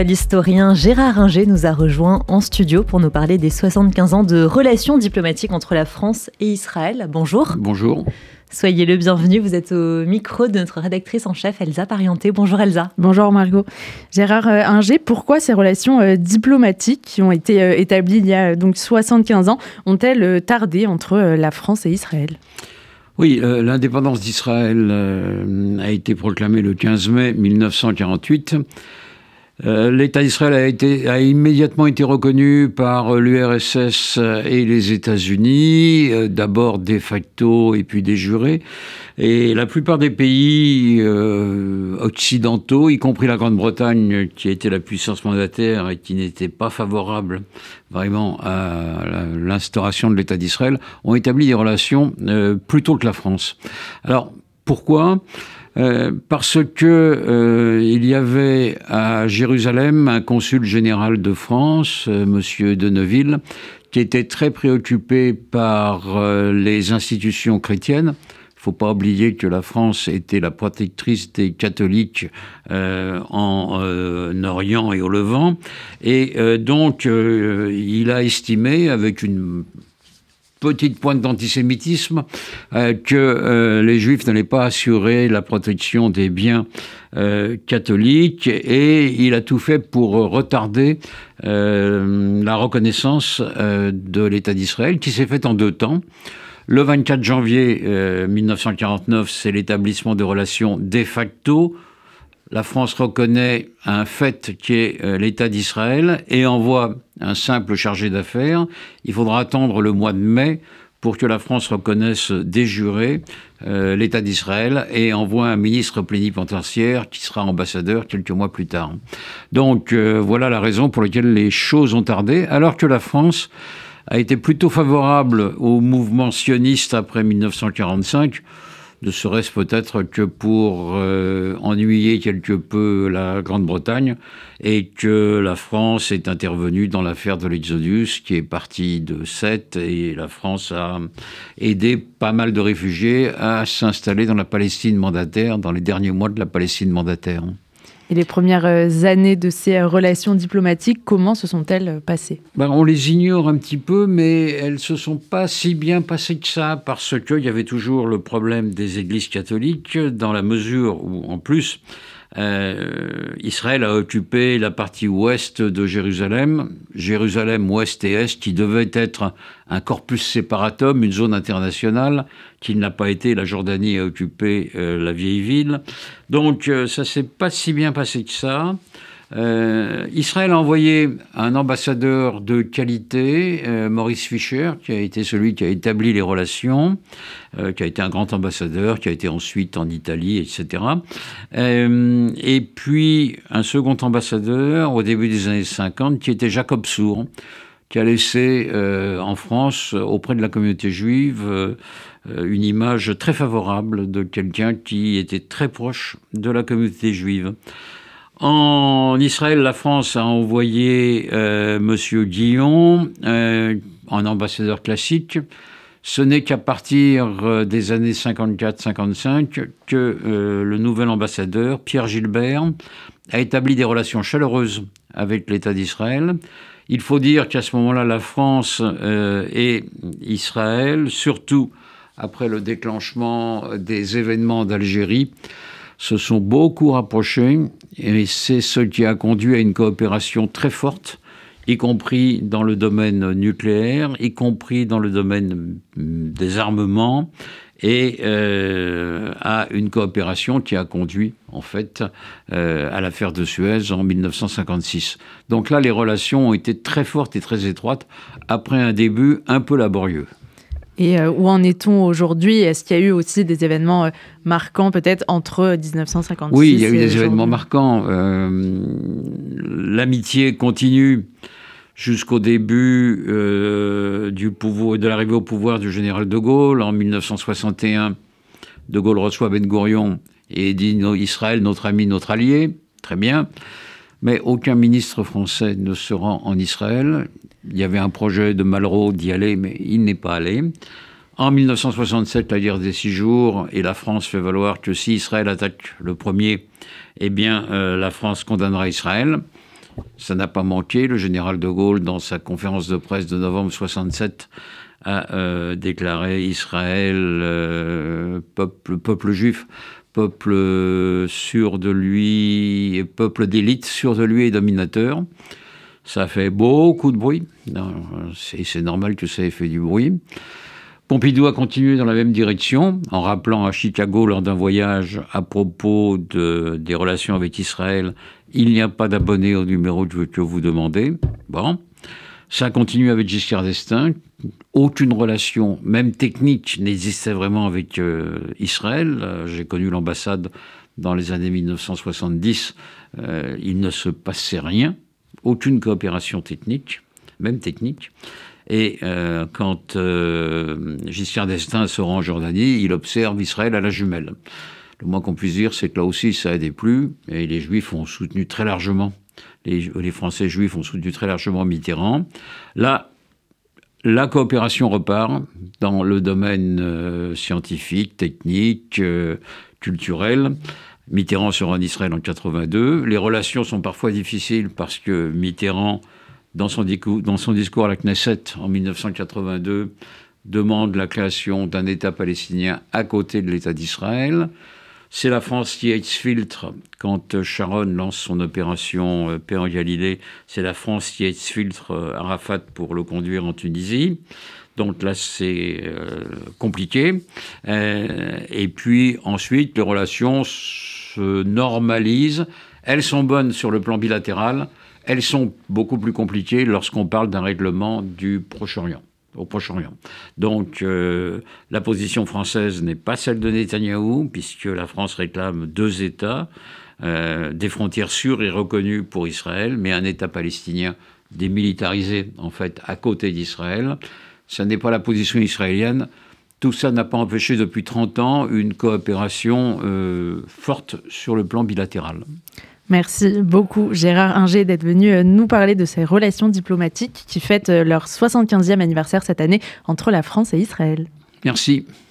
L'historien Gérard Ringer nous a rejoint en studio pour nous parler des 75 ans de relations diplomatiques entre la France et Israël. Bonjour. Bonjour. Soyez le bienvenu, vous êtes au micro de notre rédactrice en chef Elsa Parienté. Bonjour Elsa. Bonjour Margot. Gérard euh, pourquoi ces relations euh, diplomatiques qui ont été euh, établies il y a donc 75 ans ont-elles tardé entre la France et Israël? Oui, l'indépendance d'Israël a été proclamée le 15 mai 1948. Euh, L'État d'Israël a, été, a immédiatement été reconnu par euh, l'URSS et les États-Unis, euh, d'abord de facto et puis des jurés. Et la plupart des pays occidentaux, y compris la Grande-Bretagne, qui été la puissance mandataire et qui n'était pas favorable vraiment à l'instauration de l'État d'Israël, ont établi des relations plus tôt que la France. Alors, pourquoi? Euh, parce que euh, il y avait à Jérusalem un consul général de France. Euh, Monsieur de qui était très préoccupé par les institutions chrétiennes. Il ne faut pas oublier que la France était la protectrice des catholiques en Orient et au Levant. Et donc, il a estimé, avec une petite pointe d'antisémitisme euh, que euh, les juifs n'allaient pas assurer la protection des biens euh, catholiques et il a tout fait pour retarder la reconnaissance de l'État d'Israël qui s'est faite en deux temps. Le 24 janvier 1949, c'est l'établissement de relations de facto la France reconnaît un fait qui est euh, l'État d'Israël et envoie un simple chargé d'affaires. Il faudra attendre le mois de mai pour que la France reconnaisse déjuré euh, l'État d'Israël et envoie un ministre plénipotentiaire qui sera ambassadeur quelques mois plus tard. Donc euh, voilà la raison pour laquelle les choses ont tardé, alors que la France a été plutôt favorable au mouvement sioniste après 1945 ne serait-ce peut-être que pour euh, ennuyer quelque peu la Grande-Bretagne et que la France est intervenue dans l'affaire de l'Exodus qui est partie de Sète et la France a aidé pas mal de réfugiés à s'installer dans la Palestine mandataire dans les derniers mois de la Palestine mandataire. Et les premières euh, années de ces euh, relations diplomatiques, comment se sont-elles euh, passées? Ben, On les ignore un petit peu, mais elles se sont pas si bien passées que ça, parce qu'il y avait toujours le problème des églises catholiques, dans la mesure où, en plus, euh, Israël a occupé la partie ouest de Jérusalem, Jérusalem ouest et est, qui devait être un corpus séparatum, une zone internationale, qui n'a pas été. La Jordanie a occupé euh, la vieille ville. Donc euh, ça s'est pas si bien passé que ça. Euh, Israël a envoyé un ambassadeur de qualité, euh, Maurice Fischer, qui a été celui qui a établi les relations, euh, qui a été un grand ambassadeur, qui a été ensuite en Italie, etc. et puis un second ambassadeur au début des années 50, qui était Jacob Sour, qui a laissé en France, auprès de la communauté juive, une image très favorable de quelqu'un qui était très proche de la communauté juive. En Israël, la France a envoyé euh, Monsieur Guillon, euh, en ambassadeur classique. Ce n'est qu'à partir euh, des années 54-55 que euh, le nouvel ambassadeur, Pierre Gilbert, a établi des relations chaleureuses avec l'État d'Israël. Il faut dire qu'à ce moment-là, la France et Israël, surtout après le déclenchement des événements d'Algérie, se sont beaucoup rapprochés et c'est ce qui a conduit à une coopération très forte, y compris dans le domaine nucléaire, y compris dans le domaine mm, des armements et euh, à une coopération qui a conduit en fait euh, à l'affaire de Suez en 1956. Donc là, les relations ont été très fortes et très étroites après un début un peu laborieux. Et euh, où en est-on aujourd'hui? Est-ce qu'il y a eu aussi des événements euh, marquants peut-être entre 1956 Oui, il y a eu des événements marquants. Euh, l'amitié continue jusqu'au début du pouvoir, de l'arrivée au pouvoir du général de Gaulle en 1961. De Gaulle reçoit Ben Gurion et dit Israël, notre ami, notre allié. Très bien. Mais aucun ministre français ne se rend en Israël. Il y avait un projet de Malraux d'y aller, mais il n'est pas allé. En 1967, la guerre des six jours, et la France fait valoir que si Israël attaque le premier, eh bien, euh, la France condamnera Israël. Ça n'a pas manqué. Le général de Gaulle, dans sa conférence de presse de novembre 67, a euh, déclaré Israël, euh, peuple, peuple juif, peuple sûr de lui, peuple d'élite sûr de lui et dominateur. Ça fait beaucoup de bruit. C'est normal que ça ait fait du bruit. Pompidou a continué dans la même direction, en rappelant à Chicago lors d'un voyage à propos de, des relations avec Israël, il n'y a pas d'abonné au numéro que vous demandez. Bon. Ça a continué avec Giscard d'Estaing. Aucune relation, même technique, n'existait vraiment avec euh, Israël. Euh, j'ai connu l'ambassade dans les années 1970. Euh, il ne se passait rien. Aucune coopération technique, même technique. Et quand Giscard d'Estaing se rend en Jordanie, il observe Israël à la jumelle. Le moins qu'on puisse dire, c'est que là aussi, ça n'aidait plus. Et les Juifs ont soutenu très largement, les, Français juifs ont soutenu très largement Mitterrand. Là, la coopération repart dans le domaine euh, scientifique, technique, euh, culturel. Mitterrand se rend en Israël en 82. Les relations sont parfois difficiles parce que Mitterrand dans son, dans son discours à la Knesset en 1982, demande la création d'un État palestinien à côté de l'État d'Israël. C'est la France qui exfiltre quand Sharon lance son opération euh, en Galilée. C'est la France qui exfiltre euh, Arafat pour le conduire en Tunisie. Donc là, c'est euh, compliqué. Euh, et puis ensuite, les relations se normalisent. Elles sont bonnes sur le plan bilatéral elles sont beaucoup plus compliquées lorsqu'on parle d'un règlement du Proche-Orient. Au Proche-Orient. Donc, euh, la position française n'est pas celle de Netanyahou, puisque la France réclame deux États, euh, des frontières sûres et reconnues pour Israël, mais un État palestinien démilitarisé, en fait, à côté d'Israël. Ce n'est pas la position israélienne. Tout ça n'a pas empêché depuis 30 ans une coopération euh, forte sur le plan bilatéral. Merci beaucoup Gérard Inger d'être venu euh, nous parler de ces relations diplomatiques qui fêtent euh, leur 75e anniversaire cette année entre la France et Israël. Merci.